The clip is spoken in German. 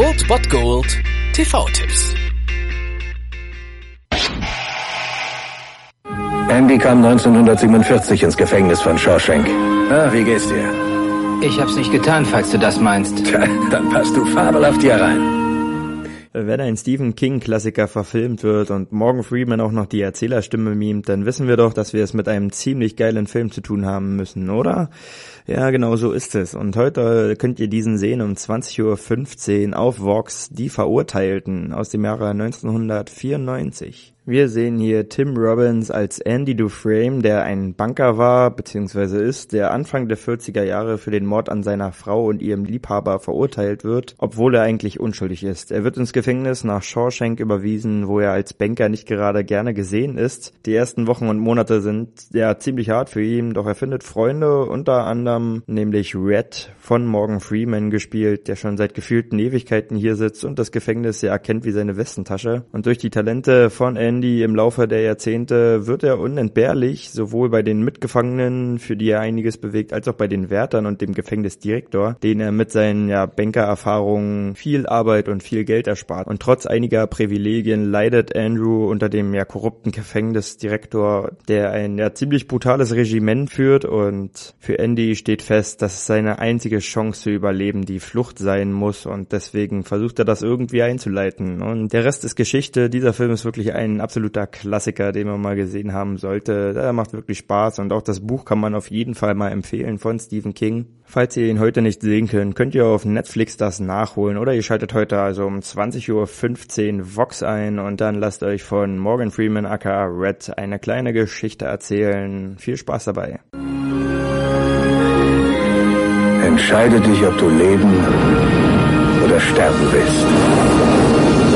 Old Bot Gold TV-Tipps. Andy kam 1947 ins Gefängnis von Shawshank. Ah, wie geht's dir? Ich hab's nicht getan, falls du das meinst. Tja, dann passt du fabelhaft hier rein. Wenn ein Stephen King-Klassiker verfilmt wird und Morgan Freeman auch noch die Erzählerstimme mimt, dann wissen wir doch, dass wir es mit einem ziemlich geilen Film zu tun haben müssen, oder? Ja, genau so ist es. Und heute könnt ihr diesen sehen um 20.15 Uhr auf Vox, Die Verurteilten aus dem Jahre 1994. Wir sehen hier Tim Robbins als Andy Dufresne, der ein Banker war bzw. ist, der Anfang der 40er Jahre für den Mord an seiner Frau und ihrem Liebhaber verurteilt wird, obwohl er eigentlich unschuldig ist. Er wird ins Gefängnis nach Shawshank überwiesen, wo er als Banker nicht gerade gerne gesehen ist. Die ersten Wochen und Monate sind ja ziemlich hart für ihn, doch er findet Freunde, unter anderem nämlich Red von Morgan Freeman gespielt, der schon seit gefühlten Ewigkeiten hier sitzt und das Gefängnis ja erkennt wie seine Westentasche. Und durch die Talente von Andy Andy im Laufe der Jahrzehnte wird er unentbehrlich, sowohl bei den Mitgefangenen, für die er einiges bewegt, als auch bei den Wärtern und dem Gefängnisdirektor, den er mit seinen ja, Bankererfahrungen viel Arbeit und viel Geld erspart. Und trotz einiger Privilegien leidet Andrew unter dem ja korrupten Gefängnisdirektor, der ein ja ziemlich brutales Regiment führt und für Andy steht fest, dass seine einzige Chance zu überleben die Flucht sein muss und deswegen versucht er das irgendwie einzuleiten. Und der Rest ist Geschichte. Dieser Film ist wirklich ein absoluter Klassiker, den man mal gesehen haben sollte. Der macht wirklich Spaß und auch das Buch kann man auf jeden Fall mal empfehlen von Stephen King. Falls ihr ihn heute nicht sehen könnt, könnt ihr auf Netflix das nachholen oder ihr schaltet heute also um 20.15 Uhr Vox ein und dann lasst euch von Morgan Freeman aka Red eine kleine Geschichte erzählen. Viel Spaß dabei. Entscheide dich, ob du leben oder sterben willst.